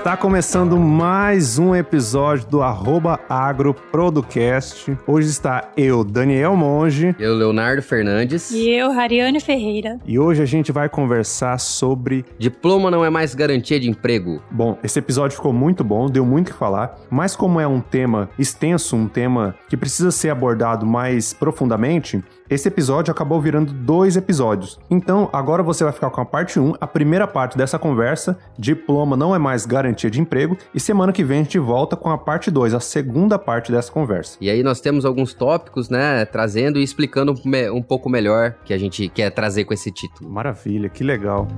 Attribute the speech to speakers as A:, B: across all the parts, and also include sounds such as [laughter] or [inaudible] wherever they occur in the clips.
A: Está começando mais um episódio do arroba agroprodocast. Hoje está eu, Daniel Monge.
B: Eu, Leonardo Fernandes.
C: E eu, Rariane Ferreira.
A: E hoje a gente vai conversar sobre...
B: Diploma não é mais garantia de emprego.
A: Bom, esse episódio ficou muito bom, deu muito o que falar, mas como é um tema extenso, um tema que precisa ser abordado mais profundamente, esse episódio acabou virando dois episódios. Então, agora você vai ficar com a parte 1, a primeira parte dessa conversa, diploma não é mais garantia de emprego, e semana que vem a gente volta com a parte 2, a segunda parte dessa conversa.
B: E aí nós temos alguns tópicos, né, trazendo e explicando um pouco melhor que a gente quer trazer com esse título.
A: Maravilha, que legal.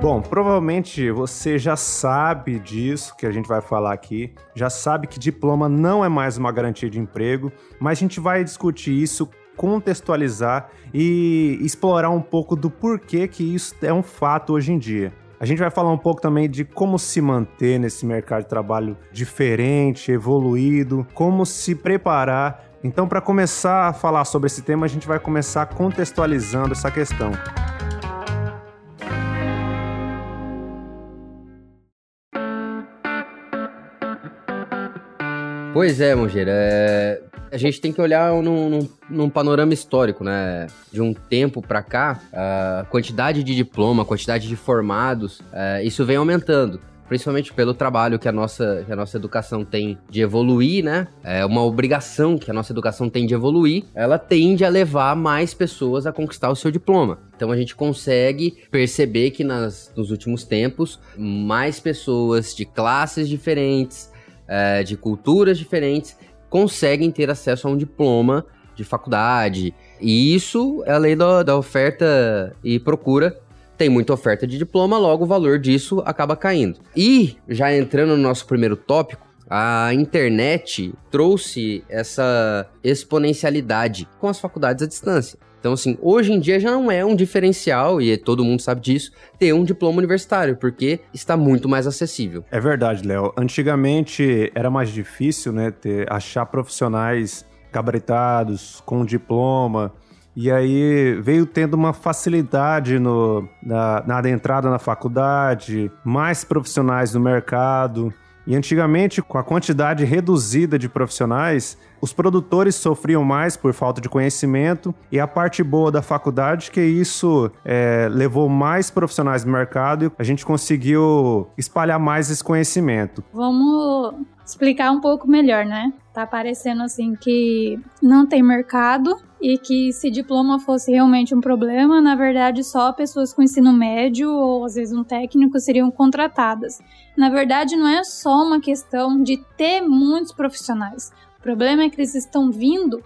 A: Bom, provavelmente você já sabe disso que a gente vai falar aqui, já sabe que diploma não é mais uma garantia de emprego, mas a gente vai discutir isso, contextualizar e explorar um pouco do porquê que isso é um fato hoje em dia. A gente vai falar um pouco também de como se manter nesse mercado de trabalho diferente, evoluído, como se preparar. Então, para começar a falar sobre esse tema, a gente vai começar contextualizando essa questão.
B: Pois é, Mongeira. É... A gente tem que olhar num, num, num, panorama histórico, né? De um tempo para cá, a quantidade de diploma, a quantidade de formados, é, isso vem aumentando principalmente pelo trabalho que a nossa, que a nossa educação tem de evoluir, né? É uma obrigação que a nossa educação tem de evoluir, ela tende a levar mais pessoas a conquistar o seu diploma. Então a gente consegue perceber que nas, nos últimos tempos, mais pessoas de classes diferentes, é, de culturas diferentes conseguem ter acesso a um diploma de faculdade. E isso é a lei da, da oferta e procura. Tem muita oferta de diploma, logo o valor disso acaba caindo. E, já entrando no nosso primeiro tópico, a internet trouxe essa exponencialidade com as faculdades à distância. Então, assim, hoje em dia já não é um diferencial, e todo mundo sabe disso, ter um diploma universitário, porque está muito mais acessível.
A: É verdade, Léo. Antigamente era mais difícil, né, ter, achar profissionais gabaritados, com diploma. E aí veio tendo uma facilidade no, na, na entrada na faculdade, mais profissionais no mercado. E antigamente, com a quantidade reduzida de profissionais, os produtores sofriam mais por falta de conhecimento e a parte boa da faculdade que isso é, levou mais profissionais no mercado e a gente conseguiu espalhar mais esse conhecimento.
C: Vamos explicar um pouco melhor, né? Tá parecendo assim que não tem mercado e que se diploma fosse realmente um problema, na verdade só pessoas com ensino médio ou às vezes um técnico seriam contratadas. Na verdade, não é só uma questão de ter muitos profissionais. O problema é que eles estão vindo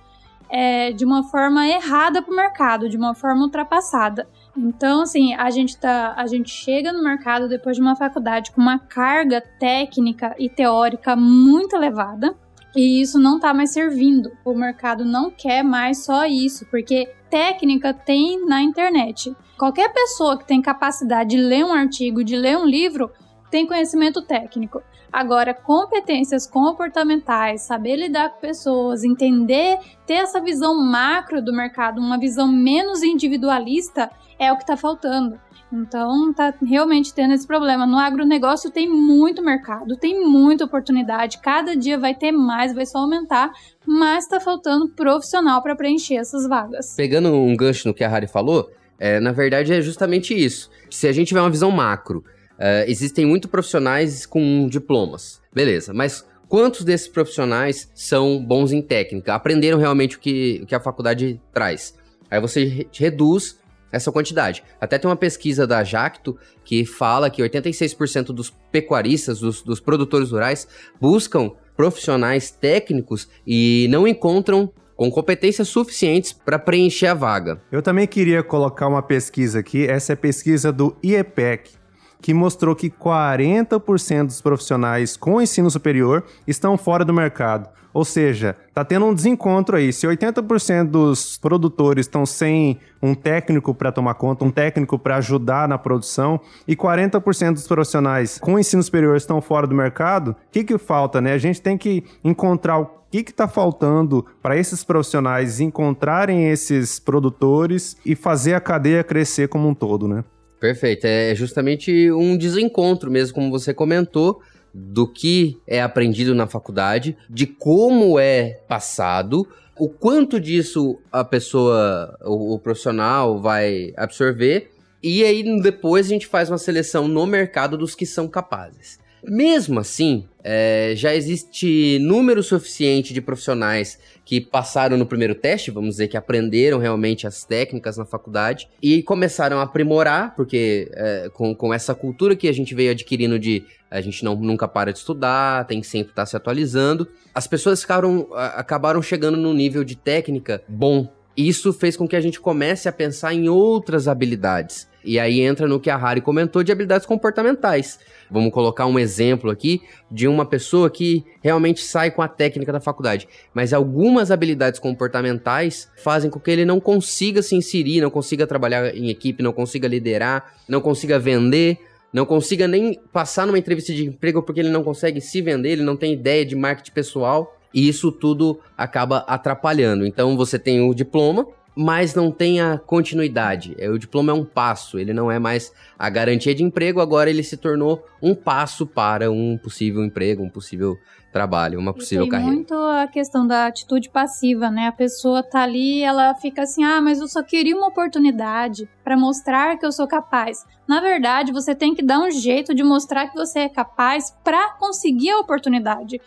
C: é, de uma forma errada para o mercado, de uma forma ultrapassada. Então, assim, a gente, tá, a gente chega no mercado depois de uma faculdade com uma carga técnica e teórica muito elevada. E isso não está mais servindo. O mercado não quer mais só isso, porque técnica tem na internet. Qualquer pessoa que tem capacidade de ler um artigo, de ler um livro, tem conhecimento técnico. Agora, competências comportamentais, saber lidar com pessoas, entender, ter essa visão macro do mercado, uma visão menos individualista, é o que está faltando. Então, tá realmente tendo esse problema. No agronegócio tem muito mercado, tem muita oportunidade, cada dia vai ter mais, vai só aumentar, mas está faltando profissional para preencher essas vagas.
B: Pegando um gancho no que a Harry falou, é, na verdade é justamente isso. Se a gente tiver uma visão macro, Uh, existem muitos profissionais com diplomas, beleza, mas quantos desses profissionais são bons em técnica? Aprenderam realmente o que, o que a faculdade traz? Aí você reduz essa quantidade. Até tem uma pesquisa da Jacto que fala que 86% dos pecuaristas, dos, dos produtores rurais, buscam profissionais técnicos e não encontram com competências suficientes para preencher a vaga.
A: Eu também queria colocar uma pesquisa aqui, essa é a pesquisa do IEPEC, que mostrou que 40% dos profissionais com ensino superior estão fora do mercado. Ou seja, tá tendo um desencontro aí. Se 80% dos produtores estão sem um técnico para tomar conta, um técnico para ajudar na produção, e 40% dos profissionais com ensino superior estão fora do mercado, o que, que falta, né? A gente tem que encontrar o que está faltando para esses profissionais encontrarem esses produtores e fazer a cadeia crescer como um todo, né?
B: Perfeito. É justamente um desencontro mesmo, como você comentou, do que é aprendido na faculdade, de como é passado, o quanto disso a pessoa, o, o profissional vai absorver, e aí depois a gente faz uma seleção no mercado dos que são capazes. Mesmo assim, é, já existe número suficiente de profissionais que passaram no primeiro teste, vamos dizer, que aprenderam realmente as técnicas na faculdade e começaram a aprimorar, porque é, com, com essa cultura que a gente veio adquirindo de a gente não, nunca para de estudar, tem que sempre estar se atualizando, as pessoas ficaram, acabaram chegando num nível de técnica bom. Isso fez com que a gente comece a pensar em outras habilidades. E aí entra no que a Harry comentou de habilidades comportamentais. Vamos colocar um exemplo aqui de uma pessoa que realmente sai com a técnica da faculdade, mas algumas habilidades comportamentais fazem com que ele não consiga se inserir, não consiga trabalhar em equipe, não consiga liderar, não consiga vender, não consiga nem passar numa entrevista de emprego porque ele não consegue se vender, ele não tem ideia de marketing pessoal. E isso tudo acaba atrapalhando. Então você tem o diploma, mas não tem a continuidade. É, o diploma é um passo, ele não é mais a garantia de emprego, agora ele se tornou um passo para um possível emprego, um possível trabalho, uma possível
C: tem
B: carreira.
C: muito a questão da atitude passiva, né? A pessoa tá ali, ela fica assim: "Ah, mas eu só queria uma oportunidade para mostrar que eu sou capaz". Na verdade, você tem que dar um jeito de mostrar que você é capaz para conseguir a oportunidade.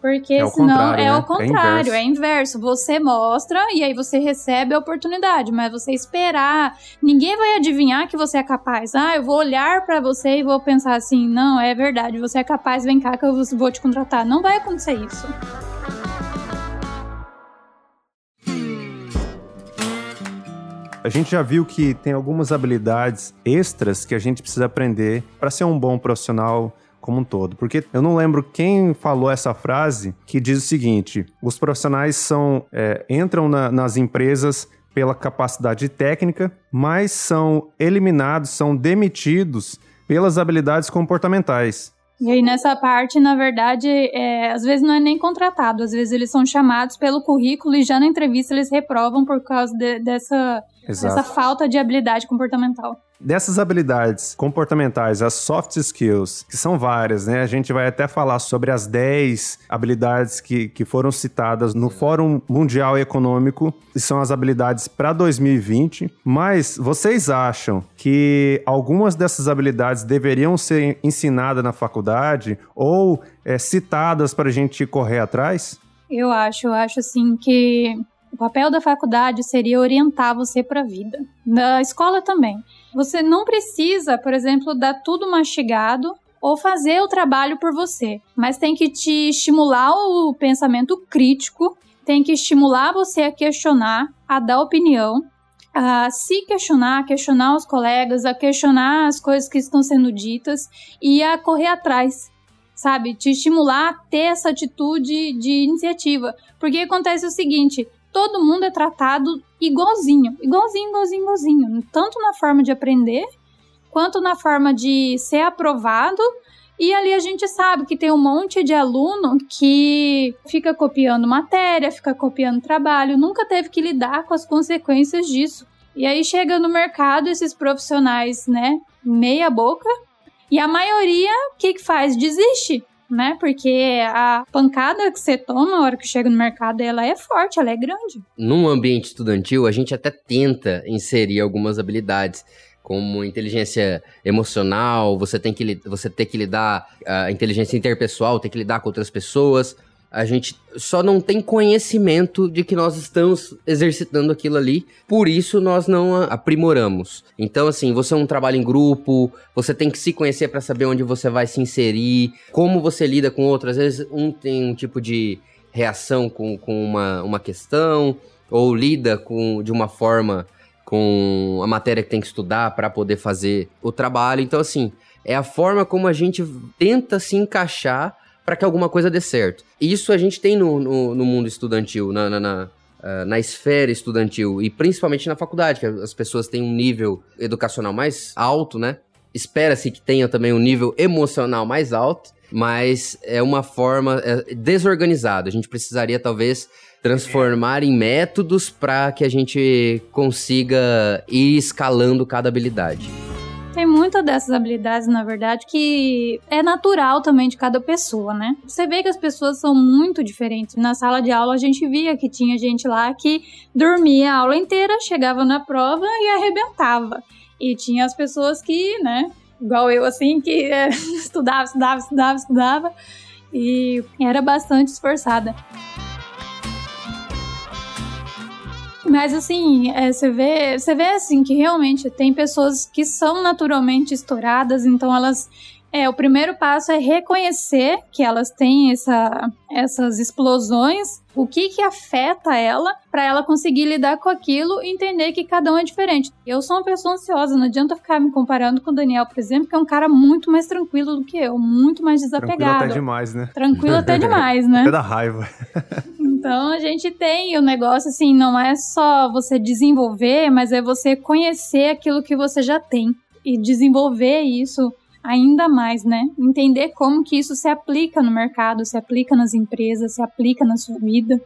C: Porque é senão é né? o contrário, é inverso. é inverso. Você mostra e aí você recebe a oportunidade, mas você esperar, ninguém vai adivinhar que você é capaz. Ah, eu vou olhar para você e vou pensar assim: "Não, é verdade, você é capaz, vem cá que eu vou te contratar". Não vai acontecer isso.
A: A gente já viu que tem algumas habilidades extras que a gente precisa aprender para ser um bom profissional como um todo. Porque eu não lembro quem falou essa frase que diz o seguinte: os profissionais são é, entram na, nas empresas pela capacidade técnica, mas são eliminados, são demitidos pelas habilidades comportamentais.
C: E aí, nessa parte, na verdade, é, às vezes não é nem contratado, às vezes eles são chamados pelo currículo e já na entrevista eles reprovam por causa de, dessa, dessa falta de habilidade comportamental.
A: Dessas habilidades comportamentais, as soft skills, que são várias, né? A gente vai até falar sobre as 10 habilidades que, que foram citadas no Fórum Mundial Econômico, que são as habilidades para 2020. Mas vocês acham que algumas dessas habilidades deveriam ser ensinadas na faculdade ou é, citadas para a gente correr atrás?
C: Eu acho, eu acho assim que o papel da faculdade seria orientar você para a vida. Da escola também. Você não precisa, por exemplo, dar tudo mastigado ou fazer o trabalho por você, mas tem que te estimular o pensamento crítico, tem que estimular você a questionar, a dar opinião, a se questionar, a questionar os colegas, a questionar as coisas que estão sendo ditas e a correr atrás, sabe? Te estimular a ter essa atitude de iniciativa. Porque acontece o seguinte: todo mundo é tratado igualzinho, igualzinho, igualzinho, igualzinho, tanto na forma de aprender quanto na forma de ser aprovado. E ali a gente sabe que tem um monte de aluno que fica copiando matéria, fica copiando trabalho, nunca teve que lidar com as consequências disso. E aí chega no mercado esses profissionais, né, meia boca, e a maioria, o que, que faz? Desiste né? Porque a pancada que você toma na hora que chega no mercado, ela é forte, ela é grande.
B: Num ambiente estudantil, a gente até tenta inserir algumas habilidades como inteligência emocional, você tem que você tem que lidar a inteligência interpessoal, tem que lidar com outras pessoas, a gente só não tem conhecimento de que nós estamos exercitando aquilo ali, por isso nós não aprimoramos. Então, assim, você é um trabalho em grupo, você tem que se conhecer para saber onde você vai se inserir, como você lida com outras. Às vezes, um tem um tipo de reação com, com uma, uma questão, ou lida com, de uma forma com a matéria que tem que estudar para poder fazer o trabalho. Então, assim, é a forma como a gente tenta se encaixar para que alguma coisa dê certo. Isso a gente tem no, no, no mundo estudantil, na, na, na, uh, na, esfera estudantil, e principalmente na faculdade, que as pessoas têm um nível educacional mais alto, né? Espera-se que tenha também um nível emocional mais alto, mas é uma forma é, desorganizada. A gente precisaria, talvez, transformar em métodos para que a gente consiga ir escalando cada habilidade.
C: Tem muitas dessas habilidades, na verdade, que é natural também de cada pessoa, né? Você vê que as pessoas são muito diferentes. Na sala de aula a gente via que tinha gente lá que dormia a aula inteira, chegava na prova e arrebentava. E tinha as pessoas que, né, igual eu assim, que é, [laughs] estudava, estudava, estudava, estudava e era bastante esforçada. Mas assim, é, você vê, você vê assim que realmente tem pessoas que são naturalmente estouradas, então elas é, o primeiro passo é reconhecer que elas têm essa, essas explosões, o que que afeta ela, para ela conseguir lidar com aquilo e entender que cada um é diferente. Eu sou uma pessoa ansiosa, não adianta ficar me comparando com o Daniel, por exemplo, que é um cara muito mais tranquilo do que eu, muito mais desapegado. Tranquilo
A: até demais, né?
C: Tranquilo até [laughs] demais, né?
A: Até da raiva. [laughs]
C: Então a gente tem o negócio assim, não é só você desenvolver, mas é você conhecer aquilo que você já tem e desenvolver isso ainda mais, né? Entender como que isso se aplica no mercado, se aplica nas empresas, se aplica na sua vida.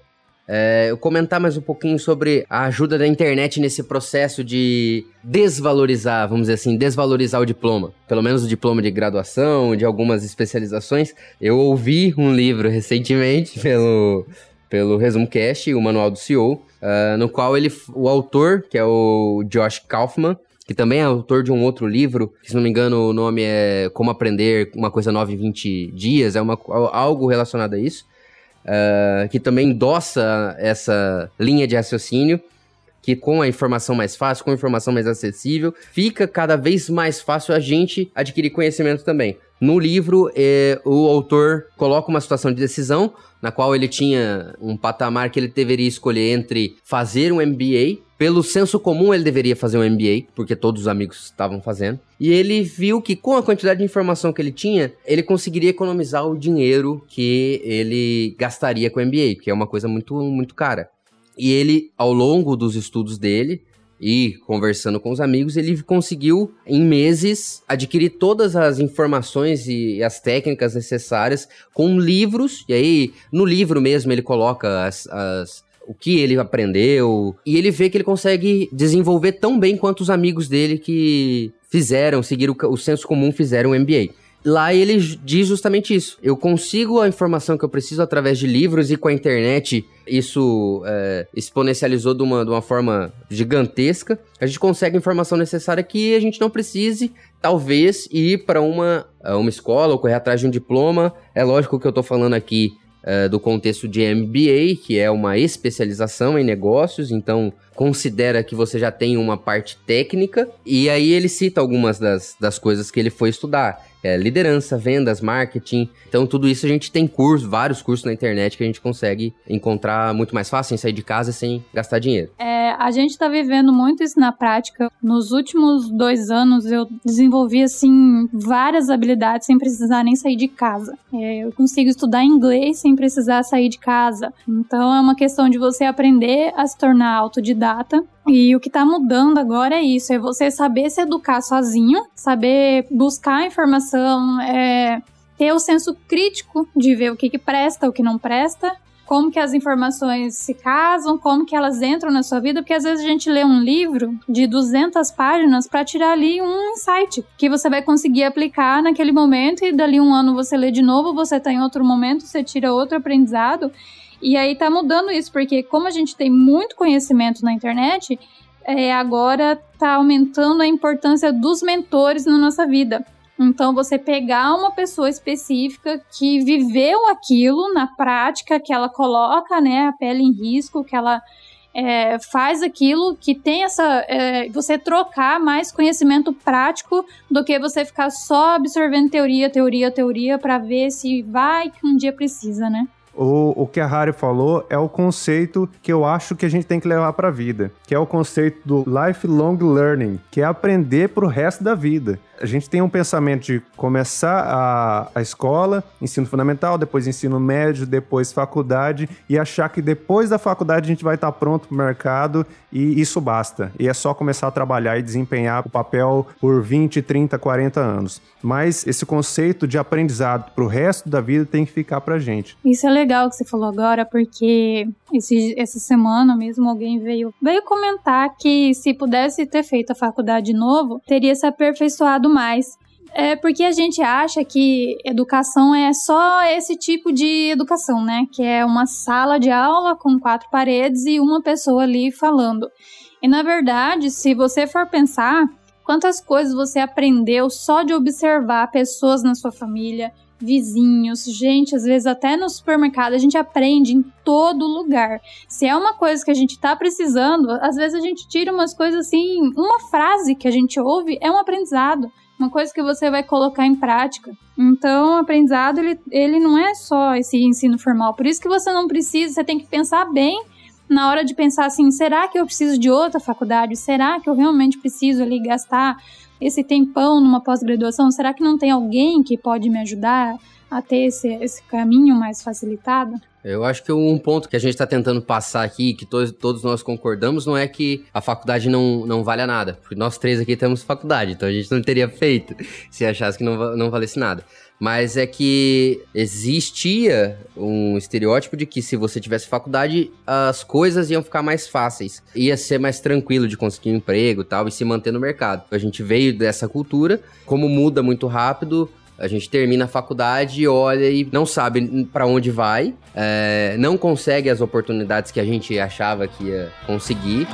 B: É, eu comentar mais um pouquinho sobre a ajuda da internet nesse processo de desvalorizar, vamos dizer assim, desvalorizar o diploma. Pelo menos o diploma de graduação, de algumas especializações. Eu ouvi um livro recentemente [laughs] pelo, pelo ResumoCast, o Manual do CEO, uh, ah, no qual ele, o autor, que é o Josh Kaufman, que também é autor de um outro livro, que se não me engano o nome é Como Aprender Uma Coisa Nova em 20 Dias, é uma, algo relacionado a isso, uh, que também endossa essa linha de raciocínio, que com a informação mais fácil, com a informação mais acessível, fica cada vez mais fácil a gente adquirir conhecimento também. No livro, eh, o autor coloca uma situação de decisão, na qual ele tinha um patamar que ele deveria escolher entre fazer um MBA pelo senso comum, ele deveria fazer um MBA, porque todos os amigos estavam fazendo. E ele viu que com a quantidade de informação que ele tinha, ele conseguiria economizar o dinheiro que ele gastaria com o MBA, que é uma coisa muito, muito cara. E ele, ao longo dos estudos dele, e conversando com os amigos, ele conseguiu, em meses, adquirir todas as informações e as técnicas necessárias com livros. E aí, no livro mesmo, ele coloca as, as o que ele aprendeu. E ele vê que ele consegue desenvolver tão bem quanto os amigos dele que fizeram, seguiram o, o senso comum, fizeram o MBA. Lá ele diz justamente isso. Eu consigo a informação que eu preciso através de livros e com a internet isso é, exponencializou de uma, de uma forma gigantesca. A gente consegue a informação necessária que a gente não precise, talvez, ir para uma, uma escola ou correr atrás de um diploma. É lógico que eu estou falando aqui uh, do contexto de MBA, que é uma especialização em negócios, então considera que você já tem uma parte técnica, e aí ele cita algumas das, das coisas que ele foi estudar é, liderança, vendas, marketing. Então, tudo isso a gente tem cursos, vários cursos na internet que a gente consegue encontrar muito mais fácil, sem sair de casa, sem gastar dinheiro.
C: É, a gente está vivendo muito isso na prática. Nos últimos dois anos, eu desenvolvi, assim, várias habilidades sem precisar nem sair de casa. É, eu consigo estudar inglês sem precisar sair de casa. Então, é uma questão de você aprender a se tornar autodidata e o que está mudando agora é isso: é você saber se educar sozinho, saber buscar informação, é, ter o senso crítico de ver o que, que presta, o que não presta, como que as informações se casam, como que elas entram na sua vida, porque às vezes a gente lê um livro de 200 páginas para tirar ali um insight que você vai conseguir aplicar naquele momento e dali um ano você lê de novo, você está em outro momento, você tira outro aprendizado. E aí tá mudando isso, porque como a gente tem muito conhecimento na internet, é, agora tá aumentando a importância dos mentores na nossa vida. Então, você pegar uma pessoa específica que viveu aquilo na prática, que ela coloca né, a pele em risco, que ela é, faz aquilo, que tem essa. É, você trocar mais conhecimento prático do que você ficar só absorvendo teoria, teoria, teoria, para ver se vai que um dia precisa, né?
A: O, o que a Harry falou é o conceito que eu acho que a gente tem que levar para a vida, que é o conceito do lifelong learning, que é aprender para o resto da vida a gente tem um pensamento de começar a, a escola, ensino fundamental, depois ensino médio, depois faculdade, e achar que depois da faculdade a gente vai estar pronto para o mercado e isso basta. E é só começar a trabalhar e desempenhar o papel por 20, 30, 40 anos. Mas esse conceito de aprendizado para o resto da vida tem que ficar para gente.
C: Isso é legal que você falou agora, porque esse, essa semana mesmo alguém veio, veio comentar que se pudesse ter feito a faculdade de novo, teria se aperfeiçoado mais. É porque a gente acha que educação é só esse tipo de educação, né? Que é uma sala de aula com quatro paredes e uma pessoa ali falando. E na verdade, se você for pensar, quantas coisas você aprendeu só de observar pessoas na sua família, vizinhos, gente, às vezes até no supermercado, a gente aprende em todo lugar. Se é uma coisa que a gente tá precisando, às vezes a gente tira umas coisas assim, uma frase que a gente ouve é um aprendizado uma coisa que você vai colocar em prática. Então, o aprendizado, ele, ele não é só esse ensino formal. Por isso que você não precisa, você tem que pensar bem na hora de pensar assim, será que eu preciso de outra faculdade? Será que eu realmente preciso ali gastar esse tempão numa pós-graduação? Será que não tem alguém que pode me ajudar a ter esse, esse caminho mais facilitado?
B: Eu acho que um ponto que a gente está tentando passar aqui, que todos, todos nós concordamos, não é que a faculdade não, não vale a nada. Porque nós três aqui temos faculdade, então a gente não teria feito [laughs] se achasse que não, não valesse nada. Mas é que existia um estereótipo de que se você tivesse faculdade, as coisas iam ficar mais fáceis. Ia ser mais tranquilo de conseguir um emprego tal, e se manter no mercado. A gente veio dessa cultura, como muda muito rápido, a gente termina a faculdade, olha e não sabe para onde vai, é, não consegue as oportunidades que a gente achava que ia conseguir.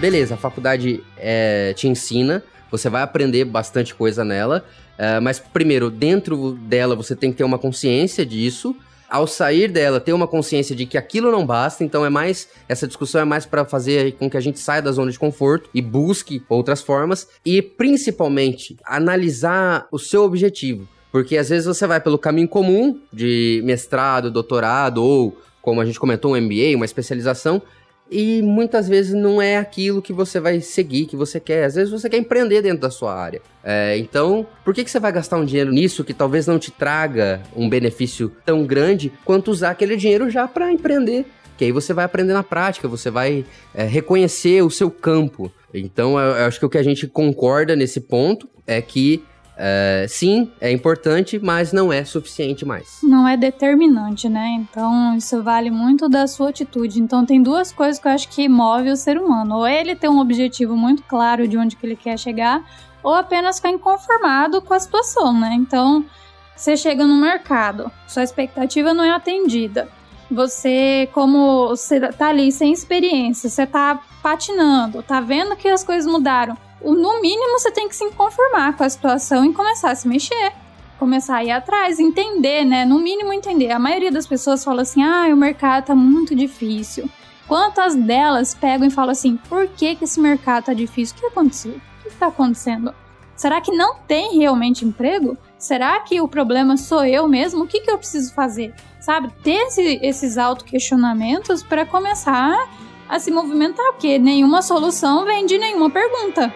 B: Beleza, a faculdade é, te ensina, você vai aprender bastante coisa nela, é, mas primeiro, dentro dela você tem que ter uma consciência disso. Ao sair dela, ter uma consciência de que aquilo não basta, então é mais essa discussão é mais para fazer com que a gente saia da zona de conforto e busque outras formas. E principalmente analisar o seu objetivo, porque às vezes você vai pelo caminho comum de mestrado, doutorado ou como a gente comentou, um MBA, uma especialização, e muitas vezes não é aquilo que você vai seguir, que você quer. Às vezes você quer empreender dentro da sua área. É, então, por que, que você vai gastar um dinheiro nisso que talvez não te traga um benefício tão grande quanto usar aquele dinheiro já para empreender? Que aí você vai aprender na prática, você vai é, reconhecer o seu campo. Então, eu, eu acho que o que a gente concorda nesse ponto é que é, sim, é importante, mas não é suficiente mais.
C: Não é determinante, né? Então isso vale muito da sua atitude. Então tem duas coisas que eu acho que move o ser humano. Ou ele tem um objetivo muito claro de onde que ele quer chegar, ou apenas ficar inconformado com a situação, né? Então você chega no mercado, sua expectativa não é atendida. Você, como você tá ali sem experiência, você tá patinando, tá vendo que as coisas mudaram no mínimo você tem que se conformar com a situação e começar a se mexer. Começar a ir atrás, entender, né? No mínimo entender. A maioria das pessoas fala assim: ah, o mercado tá muito difícil. Quantas delas pegam e falam assim: por que, que esse mercado tá difícil? O que aconteceu? O que tá acontecendo? Será que não tem realmente emprego? Será que o problema sou eu mesmo? O que, que eu preciso fazer? Sabe? Ter esse, esses auto-questionamentos para começar a se movimentar, porque nenhuma solução vem de nenhuma pergunta.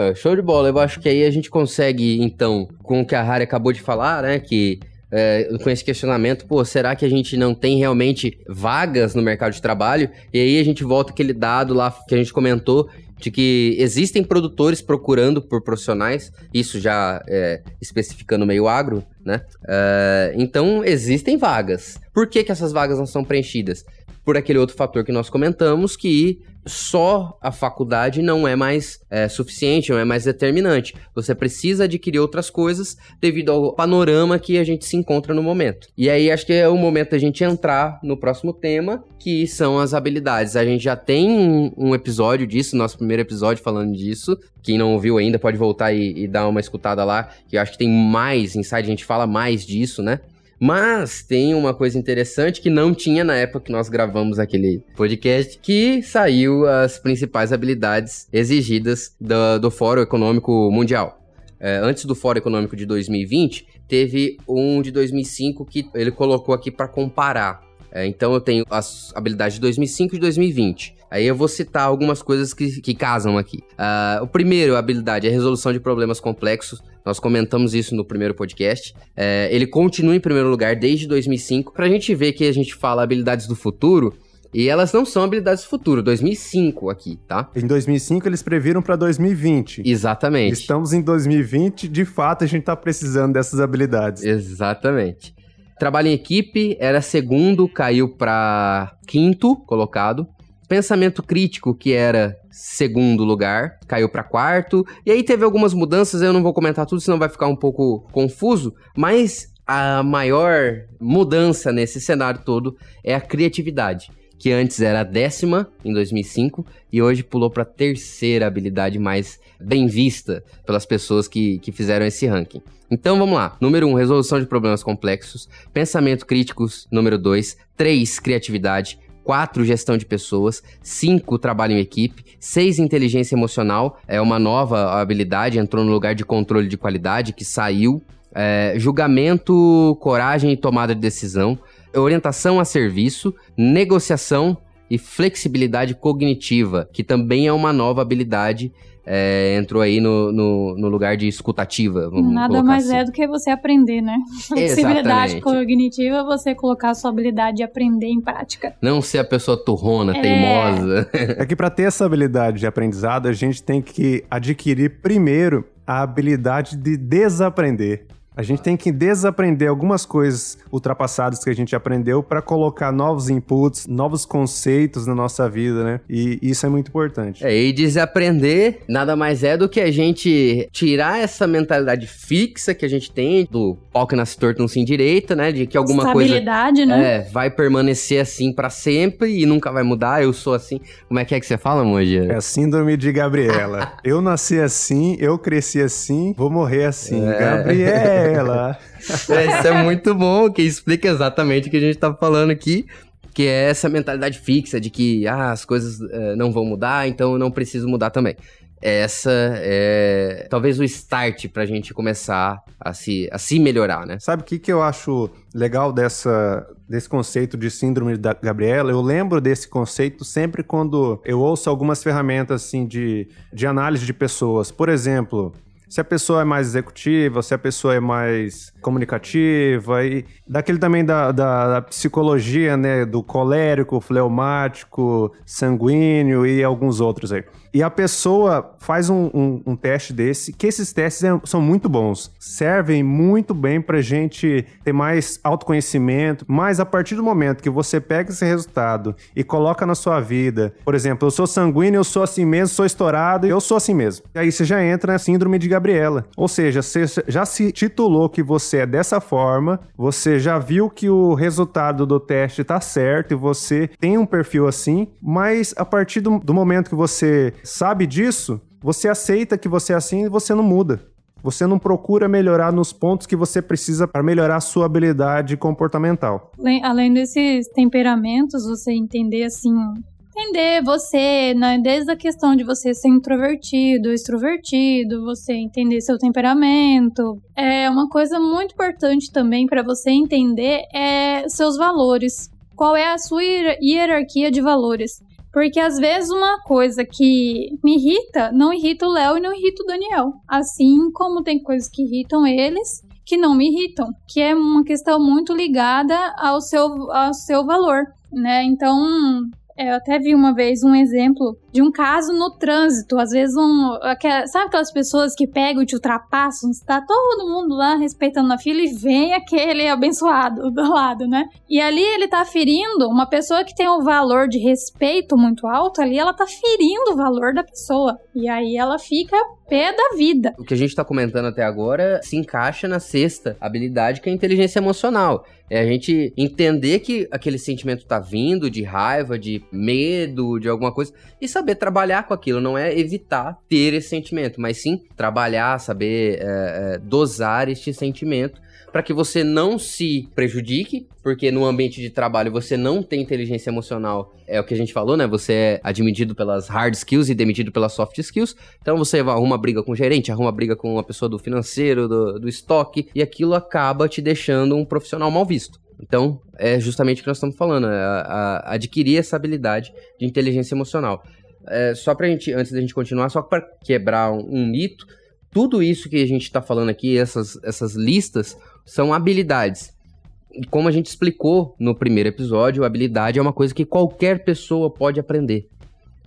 B: Uh, show de bola. Eu acho que aí a gente consegue, então, com o que a Harry acabou de falar, né? Que é, com esse questionamento, pô, será que a gente não tem realmente vagas no mercado de trabalho? E aí a gente volta aquele dado lá que a gente comentou de que existem produtores procurando por profissionais, isso já é, especificando meio agro, né? Uh, então existem vagas. Por que, que essas vagas não são preenchidas? Por aquele outro fator que nós comentamos, que só a faculdade não é mais é, suficiente, não é mais determinante. Você precisa adquirir outras coisas devido ao panorama que a gente se encontra no momento. E aí acho que é o momento da gente entrar no próximo tema, que são as habilidades. A gente já tem um, um episódio disso, nosso primeiro episódio falando disso. Quem não ouviu ainda pode voltar e, e dar uma escutada lá, que eu acho que tem mais inside, a gente fala mais disso, né? Mas tem uma coisa interessante que não tinha na época que nós gravamos aquele podcast, que saiu as principais habilidades exigidas do, do Fórum Econômico Mundial. É, antes do Fórum Econômico de 2020, teve um de 2005 que ele colocou aqui para comparar. É, então eu tenho as habilidades de 2005 e de 2020. Aí eu vou citar algumas coisas que, que casam aqui. Uh, o primeiro, a habilidade é a resolução de problemas complexos nós comentamos isso no primeiro podcast. É, ele continua em primeiro lugar desde 2005. Para a gente ver que a gente fala habilidades do futuro, E elas não são habilidades do futuro, 2005 aqui, tá?
A: Em 2005 eles previram para 2020.
B: Exatamente.
A: Estamos em 2020, de fato a gente tá precisando dessas habilidades.
B: Exatamente. Trabalho em equipe era segundo, caiu para quinto colocado. Pensamento crítico, que era segundo lugar, caiu para quarto. E aí teve algumas mudanças, eu não vou comentar tudo, senão vai ficar um pouco confuso. Mas a maior mudança nesse cenário todo é a criatividade, que antes era a décima em 2005 e hoje pulou para a terceira habilidade mais bem vista pelas pessoas que, que fizeram esse ranking. Então vamos lá. Número 1, um, resolução de problemas complexos. Pensamento críticos, número 2. 3, criatividade. 4, gestão de pessoas, 5, trabalho em equipe, 6, inteligência emocional, é uma nova habilidade, entrou no lugar de controle de qualidade, que saiu, é, julgamento, coragem e tomada de decisão, orientação a serviço, negociação e flexibilidade cognitiva, que também é uma nova habilidade é, entrou aí no, no, no, lugar de escutativa.
C: Nada mais assim. é do que você aprender, né? [laughs] Flexibilidade cognitiva, você colocar a sua habilidade de aprender em prática.
B: Não ser a pessoa turrona, é... teimosa. [laughs]
A: É que para ter essa habilidade de aprendizado, a gente tem que adquirir primeiro a habilidade de desaprender. A gente tem que desaprender algumas coisas ultrapassadas que a gente aprendeu para colocar novos inputs, novos conceitos na nossa vida, né? E isso é muito importante.
B: É, e desaprender nada mais é do que a gente tirar essa mentalidade fixa que a gente tem do pau que nasce torto não se direita, né? De que alguma coisa
C: né?
B: É, vai permanecer assim para sempre e nunca vai mudar, eu sou assim. Como é que é que você fala, Moji?
A: É a síndrome de Gabriela. eu nasci assim, eu cresci assim, vou morrer assim. É. Gabriela! [laughs]
B: É, isso é muito bom, que explica exatamente o que a gente tá falando aqui. Que é essa mentalidade fixa de que ah, as coisas uh, não vão mudar, então eu não preciso mudar também essa é talvez o start pra gente começar a se, a se melhorar, né?
A: Sabe o que, que eu acho legal dessa, desse conceito de síndrome da Gabriela? Eu lembro desse conceito sempre quando eu ouço algumas ferramentas assim de, de análise de pessoas. Por exemplo, se a pessoa é mais executiva, se a pessoa é mais comunicativa, e daquele também da, da, da psicologia, né, do colérico, fleumático, sanguíneo e alguns outros aí. E a pessoa faz um, um, um, teste desse, que esses testes é, são muito bons, servem muito bem pra gente ter mais autoconhecimento, mas a partir do momento que você pega esse resultado e coloca na sua vida, por exemplo, eu sou sanguíneo, eu sou assim mesmo, sou estourado, eu sou assim mesmo. E aí você já entra na síndrome de Gabriela. Ou seja, você já se titulou que você é dessa forma, você já viu que o resultado do teste tá certo e você tem um perfil assim, mas a partir do, do momento que você sabe disso, você aceita que você é assim e você não muda. Você não procura melhorar nos pontos que você precisa para melhorar a sua habilidade comportamental.
C: Além desses temperamentos, você entender assim entender você, né? Desde a questão de você ser introvertido, extrovertido, você entender seu temperamento. É uma coisa muito importante também para você entender é seus valores. Qual é a sua hierarquia de valores? Porque às vezes uma coisa que me irrita não irrita o Léo e não irrita o Daniel. Assim como tem coisas que irritam eles que não me irritam, que é uma questão muito ligada ao seu, ao seu valor, né? Então, eu até vi uma vez um exemplo de um caso no trânsito. Às vezes, um, sabe aquelas pessoas que pegam e te ultrapassam? Está todo mundo lá respeitando a fila e vem aquele abençoado do lado, né? E ali ele tá ferindo uma pessoa que tem um valor de respeito muito alto, ali ela tá ferindo o valor da pessoa. E aí ela fica pé da vida.
B: O que a gente tá comentando até agora se encaixa na sexta habilidade, que é a inteligência emocional. É a gente entender que aquele sentimento tá vindo de raiva, de medo, de alguma coisa, e saber trabalhar com aquilo. Não é evitar ter esse sentimento, mas sim trabalhar, saber é, é, dosar este sentimento para que você não se prejudique, porque no ambiente de trabalho você não tem inteligência emocional. É o que a gente falou, né? Você é admitido pelas hard skills e demitido pelas soft skills. Então você arruma briga com o gerente, arruma briga com uma pessoa do financeiro, do, do estoque, e aquilo acaba te deixando um profissional mal visto. Então, é justamente o que nós estamos falando, é a, a adquirir essa habilidade de inteligência emocional. É, só pra gente, antes da gente continuar, só para quebrar um, um, mito, tudo isso que a gente está falando aqui, essas, essas listas, são habilidades. como a gente explicou no primeiro episódio, habilidade é uma coisa que qualquer pessoa pode aprender.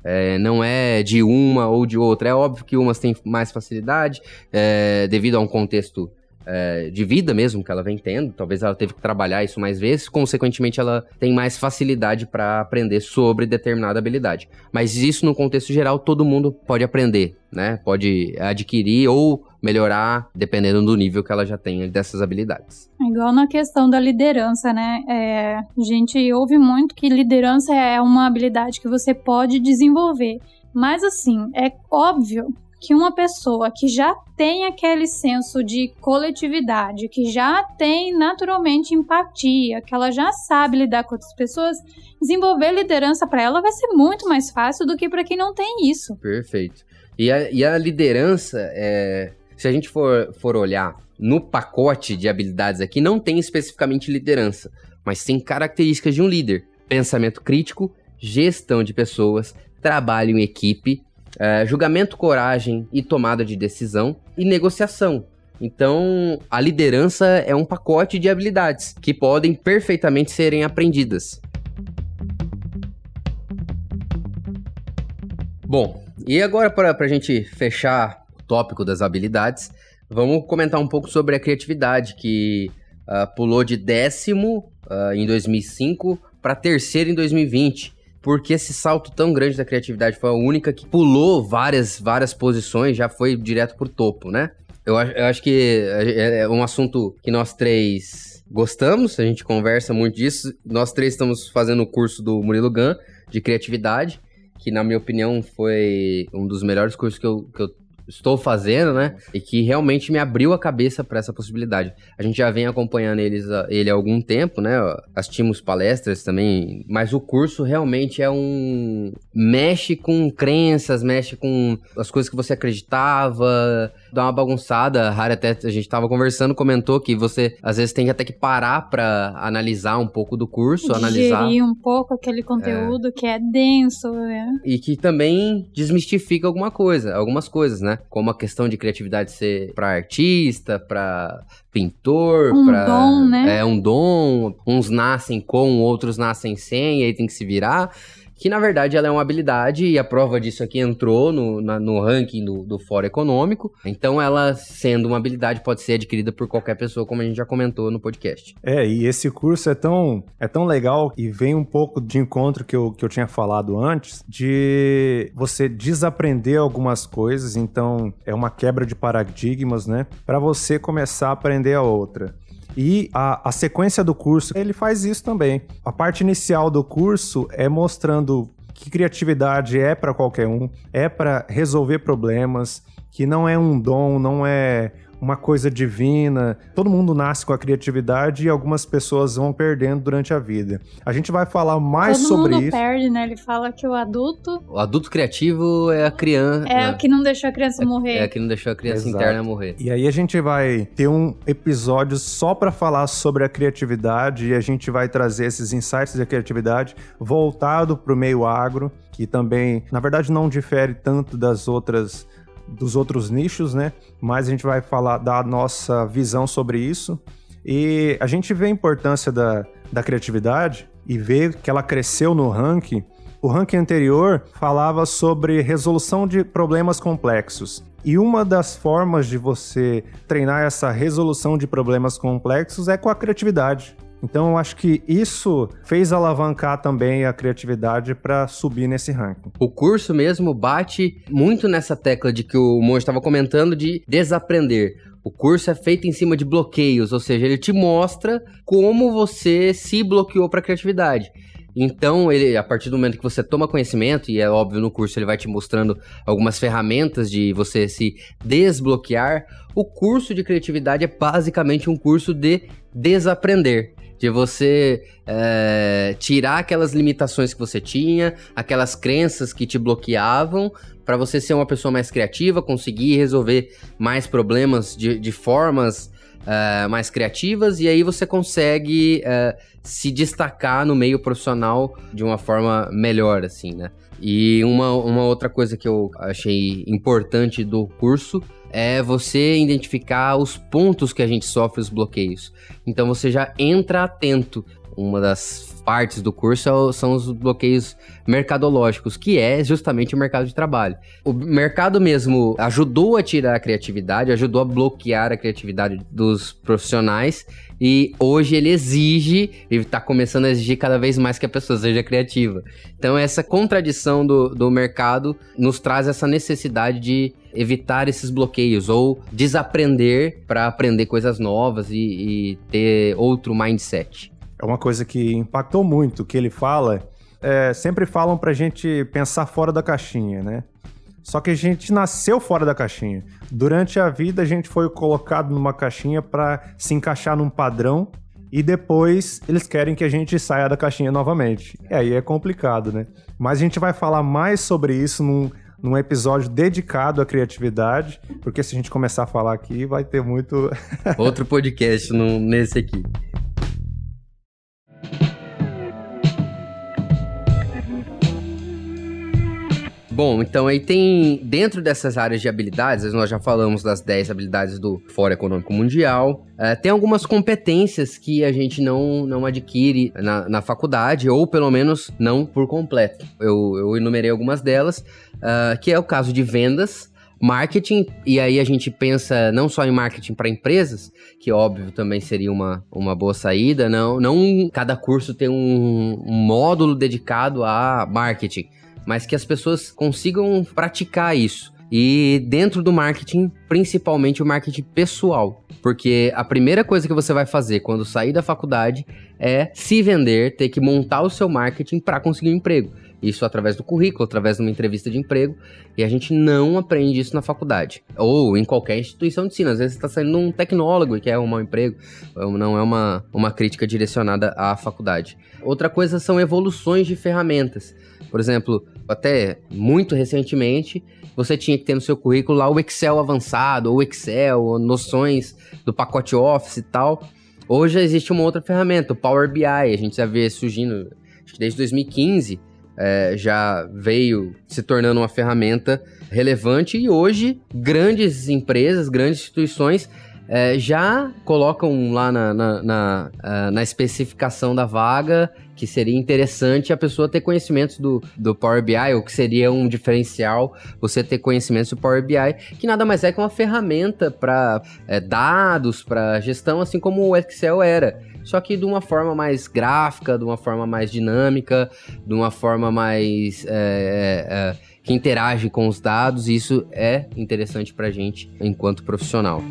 B: É, não é de uma ou de outra. É óbvio que umas têm mais facilidade, é, devido a um contexto é, de vida mesmo que ela vem tendo. Talvez ela teve que trabalhar isso mais vezes, consequentemente, ela tem mais facilidade para aprender sobre determinada habilidade. Mas isso, no contexto geral, todo mundo pode aprender, né? Pode adquirir ou melhorar, dependendo do nível que ela já tenha dessas habilidades.
C: É igual na questão da liderança, né? É, a gente ouve muito que liderança é uma habilidade que você pode desenvolver. Mas assim, é óbvio que uma pessoa que já tem aquele senso de coletividade, que já tem naturalmente empatia, que ela já sabe lidar com outras pessoas, desenvolver liderança para ela vai ser muito mais fácil do que para quem não tem isso.
B: Perfeito. E a, e a liderança, é, se a gente for, for olhar no pacote de habilidades aqui, não tem especificamente liderança, mas tem características de um líder: pensamento crítico, gestão de pessoas, trabalho em equipe, é, julgamento, coragem e tomada de decisão e negociação. Então, a liderança é um pacote de habilidades que podem perfeitamente serem aprendidas. Bom, e agora para a gente fechar o tópico das habilidades, vamos comentar um pouco sobre a criatividade, que uh, pulou de décimo uh, em 2005 para terceiro em 2020 porque esse salto tão grande da criatividade foi a única que pulou várias, várias posições, já foi direto pro topo, né? Eu, eu acho que é, é um assunto que nós três gostamos, a gente conversa muito disso. Nós três estamos fazendo o curso do Murilo Gun de criatividade, que na minha opinião foi um dos melhores cursos que eu, que eu estou fazendo, né? E que realmente me abriu a cabeça para essa possibilidade. A gente já vem acompanhando eles, ele há algum tempo, né? Assistimos palestras também, mas o curso realmente é um mexe com crenças, mexe com as coisas que você acreditava, dá uma bagunçada. A Harry até a gente tava conversando, comentou que você às vezes tem até que parar para analisar um pouco do curso,
C: Digerir
B: analisar
C: um pouco aquele conteúdo é. que é denso, né?
B: E que também desmistifica alguma coisa, algumas coisas, né? Como a questão de criatividade ser para artista, para pintor,
C: um
B: pra,
C: dom, né?
B: É um dom. Uns nascem com, outros nascem sem, e aí tem que se virar que na verdade ela é uma habilidade e a prova disso aqui entrou no, na, no ranking do, do Fórum Econômico. Então, ela sendo uma habilidade pode ser adquirida por qualquer pessoa, como a gente já comentou no podcast.
A: É, e esse curso é tão, é tão legal e vem um pouco de encontro que eu, que eu tinha falado antes, de você desaprender algumas coisas. Então, é uma quebra de paradigmas, né? Para você começar a aprender a outra. E a, a sequência do curso, ele faz isso também. A parte inicial do curso é mostrando que criatividade é para qualquer um, é para resolver problemas, que não é um dom, não é uma coisa divina. Todo mundo nasce com a criatividade e algumas pessoas vão perdendo durante a vida. A gente vai falar mais
C: Todo
A: sobre
C: mundo
A: isso.
C: perde, né? Ele fala que o adulto
B: O adulto criativo é a criança.
C: é o que não deixou a criança morrer.
B: É a que não deixou a criança
A: Exato.
B: interna morrer.
A: E aí a gente vai ter um episódio só para falar sobre a criatividade e a gente vai trazer esses insights da criatividade voltado para o meio agro, que também, na verdade, não difere tanto das outras dos outros nichos, né? Mas a gente vai falar da nossa visão sobre isso. E a gente vê a importância da, da criatividade e vê que ela cresceu no ranking. O ranking anterior falava sobre resolução de problemas complexos. E uma das formas de você treinar essa resolução de problemas complexos é com a criatividade. Então eu acho que isso fez alavancar também a criatividade para subir nesse ranking.
B: O curso mesmo bate muito nessa tecla de que o Monge estava comentando de desaprender. O curso é feito em cima de bloqueios, ou seja, ele te mostra como você se bloqueou para a criatividade. Então, ele, a partir do momento que você toma conhecimento, e é óbvio no curso ele vai te mostrando algumas ferramentas de você se desbloquear, o curso de criatividade é basicamente um curso de desaprender de você é, tirar aquelas limitações que você tinha, aquelas crenças que te bloqueavam, para você ser uma pessoa mais criativa, conseguir resolver mais problemas de, de formas é, mais criativas, e aí você consegue é, se destacar no meio profissional de uma forma melhor, assim, né? E uma, uma outra coisa que eu achei importante do curso é você identificar os pontos que a gente sofre os bloqueios. Então você já entra atento. Uma das partes do curso é são os bloqueios mercadológicos, que é justamente o mercado de trabalho. O mercado mesmo ajudou a tirar a criatividade, ajudou a bloquear a criatividade dos profissionais e hoje ele exige, ele está começando a exigir cada vez mais que a pessoa seja criativa. Então, essa contradição do, do mercado nos traz essa necessidade de evitar esses bloqueios ou desaprender para aprender coisas novas e, e, ter outro mindset.
A: É uma coisa que impactou muito, que ele fala. É, sempre falam para a gente pensar fora da caixinha, né? Só que a gente nasceu fora da caixinha. Durante a vida, a gente foi colocado numa caixinha para se encaixar num padrão e depois eles querem que a gente saia da caixinha novamente. E aí é complicado, né? Mas a gente vai falar mais sobre isso num, num episódio dedicado à criatividade, porque se a gente começar a falar aqui, vai ter muito.
B: Outro podcast no, nesse aqui. Bom, então aí tem, dentro dessas áreas de habilidades, nós já falamos das 10 habilidades do Fórum Econômico Mundial, é, tem algumas competências que a gente não, não adquire na, na faculdade, ou pelo menos não por completo. Eu, eu enumerei algumas delas, uh, que é o caso de vendas, marketing, e aí a gente pensa não só em marketing para empresas, que óbvio também seria uma, uma boa saída, não, não cada curso tem um, um módulo dedicado a marketing mas que as pessoas consigam praticar isso. E dentro do marketing, principalmente o marketing pessoal. Porque a primeira coisa que você vai fazer quando sair da faculdade é se vender, ter que montar o seu marketing para conseguir um emprego. Isso através do currículo, através de uma entrevista de emprego. E a gente não aprende isso na faculdade. Ou em qualquer instituição de ensino. Às vezes você está saindo um tecnólogo e quer arrumar um emprego. Não é uma, uma crítica direcionada à faculdade. Outra coisa são evoluções de ferramentas. Por exemplo, até muito recentemente, você tinha que ter no seu currículo lá o Excel avançado, ou Excel, ou noções do pacote Office e tal. Hoje existe uma outra ferramenta, o Power BI. A gente já vê surgindo, acho que desde 2015, é, já veio se tornando uma ferramenta relevante e hoje grandes empresas, grandes instituições é, já colocam lá na, na, na, uh, na, especificação da vaga que seria interessante a pessoa ter conhecimentos do, do Power BI, ou que seria um diferencial você ter conhecimentos do Power BI, que nada mais é que uma ferramenta para é, dados, para gestão, assim como o Excel era só que de uma forma mais gráfica, de uma forma mais dinâmica, de uma forma mais. É, é, é que interage com os dados, e isso é interessante para a gente enquanto profissional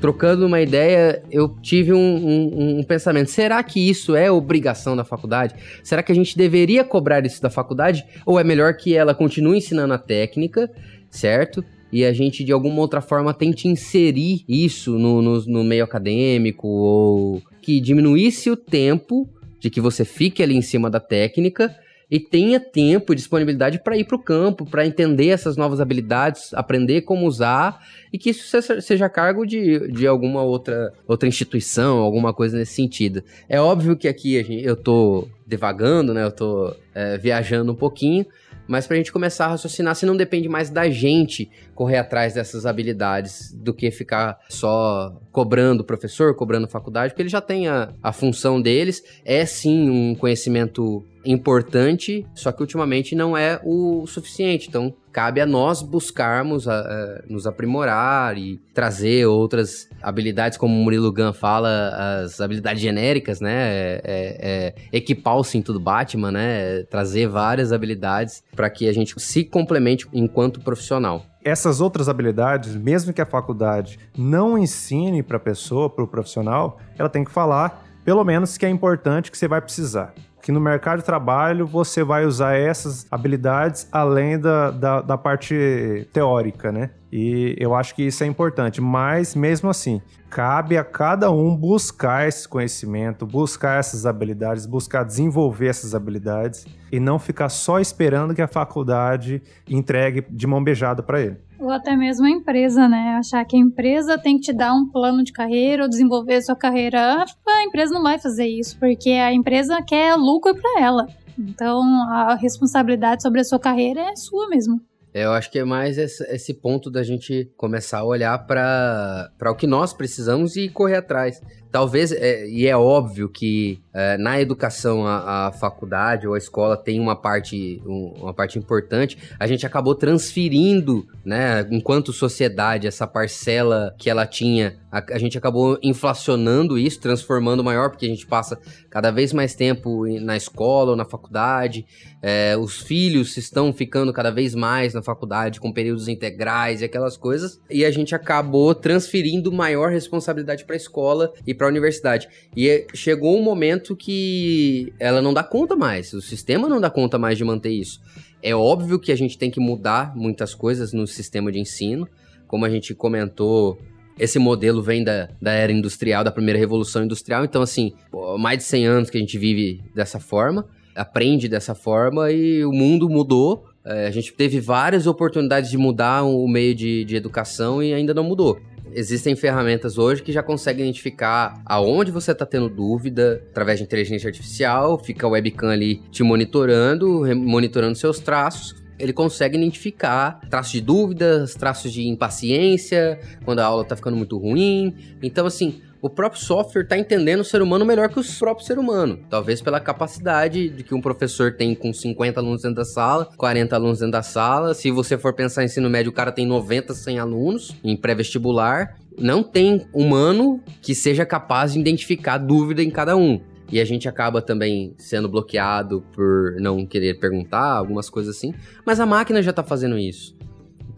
B: trocando uma ideia, eu tive um, um, um, pensamento: será que isso é obrigação da faculdade? Será que a gente deveria cobrar isso da faculdade? Ou é melhor que ela continue ensinando a técnica, certo? E a gente, de alguma outra forma, tente inserir isso no, no, no meio acadêmico, ou que diminuísse o tempo de que você fique ali em cima da técnica e tenha tempo e disponibilidade para ir para o campo, para entender essas novas habilidades, aprender como usar e que isso seja cargo de, de alguma outra, outra instituição, alguma coisa nesse sentido. É óbvio que aqui eu estou devagando, né? Eu estou é, viajando um pouquinho, mas para a gente começar a raciocinar se não depende mais da gente correr atrás dessas habilidades do que ficar só cobrando professor, cobrando faculdade, porque ele já tem a, a função deles. É sim um conhecimento importante, só que ultimamente não é o suficiente. Então, cabe a nós buscarmos a, a, nos aprimorar e trazer outras habilidades, como o Murilo Gun fala, as habilidades genéricas, né? É, é, é equipar o cinto do Batman, né? Trazer várias habilidades para que a gente se complemente enquanto profissional
A: essas outras habilidades, mesmo que a faculdade não ensine para a pessoa, para o profissional, ela tem que falar, pelo menos, que é importante que você vai precisar que no mercado de trabalho você vai usar essas habilidades além da, da, da parte teórica, né? E eu acho que isso é importante, mas mesmo assim, cabe a cada um buscar esse conhecimento, buscar essas habilidades, buscar desenvolver essas habilidades e não ficar só esperando que a faculdade entregue de mão beijada para ele.
C: Ou até mesmo a empresa, né? Achar que a empresa tem que te dar um plano de carreira ou desenvolver sua carreira. A empresa não vai fazer isso, porque a empresa quer lucro para ela. Então, a responsabilidade sobre a sua carreira é sua mesmo.
B: É, eu acho que é mais esse, esse ponto da gente começar a olhar para o que nós precisamos e correr atrás. Talvez, é, e é óbvio que é, na educação a, a, faculdade ou a escola tem uma parte, um, uma parte importante, a gente acabou transferindo, né, enquanto sociedade, essa parcela que ela tinha, a, a gente acabou inflacionando isso, transformando maior, porque a gente passa cada vez mais tempo na escola ou na faculdade, é, os filhos estão ficando cada vez mais na faculdade com períodos integrais e aquelas coisas, e a gente acabou transferindo maior responsabilidade para a escola e para a universidade. E é, chegou um momento que ela não dá conta mais, o sistema não dá conta mais de manter isso. É óbvio que a gente tem que mudar muitas coisas no sistema de ensino, como a gente comentou esse modelo vem da, da era industrial, da primeira revolução industrial. Então, assim, mais de 100 anos que a gente vive dessa forma, aprende dessa forma e o mundo mudou. É, a gente teve várias oportunidades de mudar o meio de, de educação e ainda não mudou. Existem ferramentas hoje que já conseguem identificar aonde você está tendo dúvida através de inteligência artificial, fica a webcam ali te monitorando, monitorando seus traços ele consegue identificar traços de dúvidas, traços de impaciência, quando a aula tá ficando muito ruim. Então, assim, o próprio software está entendendo o ser humano melhor que o próprio ser humano. Talvez pela capacidade de que um professor tem com 50 alunos dentro da sala, 40 alunos dentro da sala. Se você for pensar em ensino médio, o cara tem 90, 100 alunos em pré-vestibular. Não tem humano que seja capaz de identificar dúvida em cada um. E a gente acaba também sendo bloqueado por não querer perguntar, algumas coisas assim. Mas a máquina já está fazendo isso.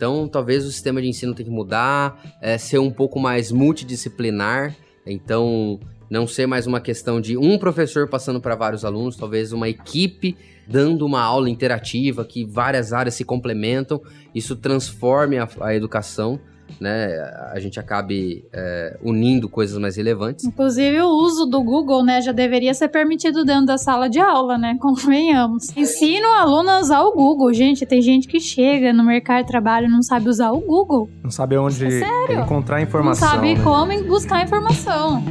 B: Então, talvez o sistema de ensino tenha que mudar, é, ser um pouco mais multidisciplinar. Então, não ser mais uma questão de um professor passando para vários alunos, talvez uma equipe dando uma aula interativa que várias áreas se complementam. Isso transforme a, a educação né, a gente acabe é, unindo coisas mais relevantes.
C: Inclusive o uso do Google, né, já deveria ser permitido dentro da sala de aula, né, [laughs] convenhamos. Ensina o aluno a usar o Google, gente, tem gente que chega no mercado de trabalho e não sabe usar o Google.
A: Não sabe onde é encontrar informação.
C: Não sabe
A: né?
C: como buscar informação.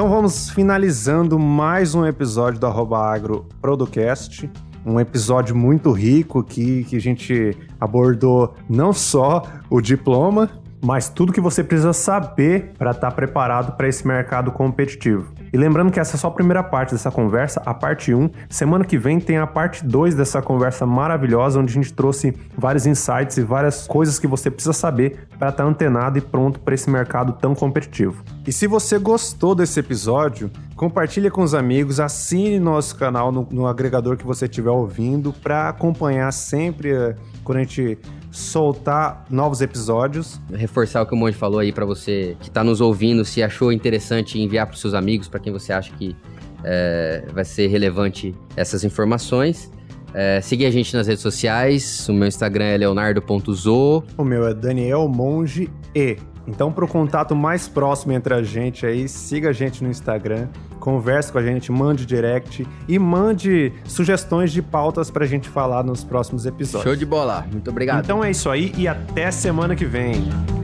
A: Então vamos finalizando mais um episódio do Arroba Agro Producast. Um episódio muito rico aqui que a gente abordou não só o diploma, mas tudo que você precisa saber para estar tá preparado para esse mercado competitivo. E lembrando que essa é só a primeira parte dessa conversa, a parte 1. Semana que vem tem a parte 2 dessa conversa maravilhosa, onde a gente trouxe vários insights e várias coisas que você precisa saber para estar tá antenado e pronto para esse mercado tão competitivo. E se você gostou desse episódio, compartilhe com os amigos, assine nosso canal no, no agregador que você estiver ouvindo para acompanhar sempre eh, quando a gente soltar novos episódios.
B: Reforçar o que o Monte falou aí para você que está nos ouvindo, se achou interessante enviar para seus amigos, para quem você acha que é, vai ser relevante essas informações. É, seguir a gente nas redes sociais. O meu Instagram é leonardo.zo.
A: O meu é Daniel Monge E. Então, para o contato mais próximo entre a gente aí, siga a gente no Instagram, converse com a gente, mande direct e mande sugestões de pautas para a gente falar nos próximos episódios.
B: Show de bola. Muito obrigado.
A: Então é isso aí e até semana que vem.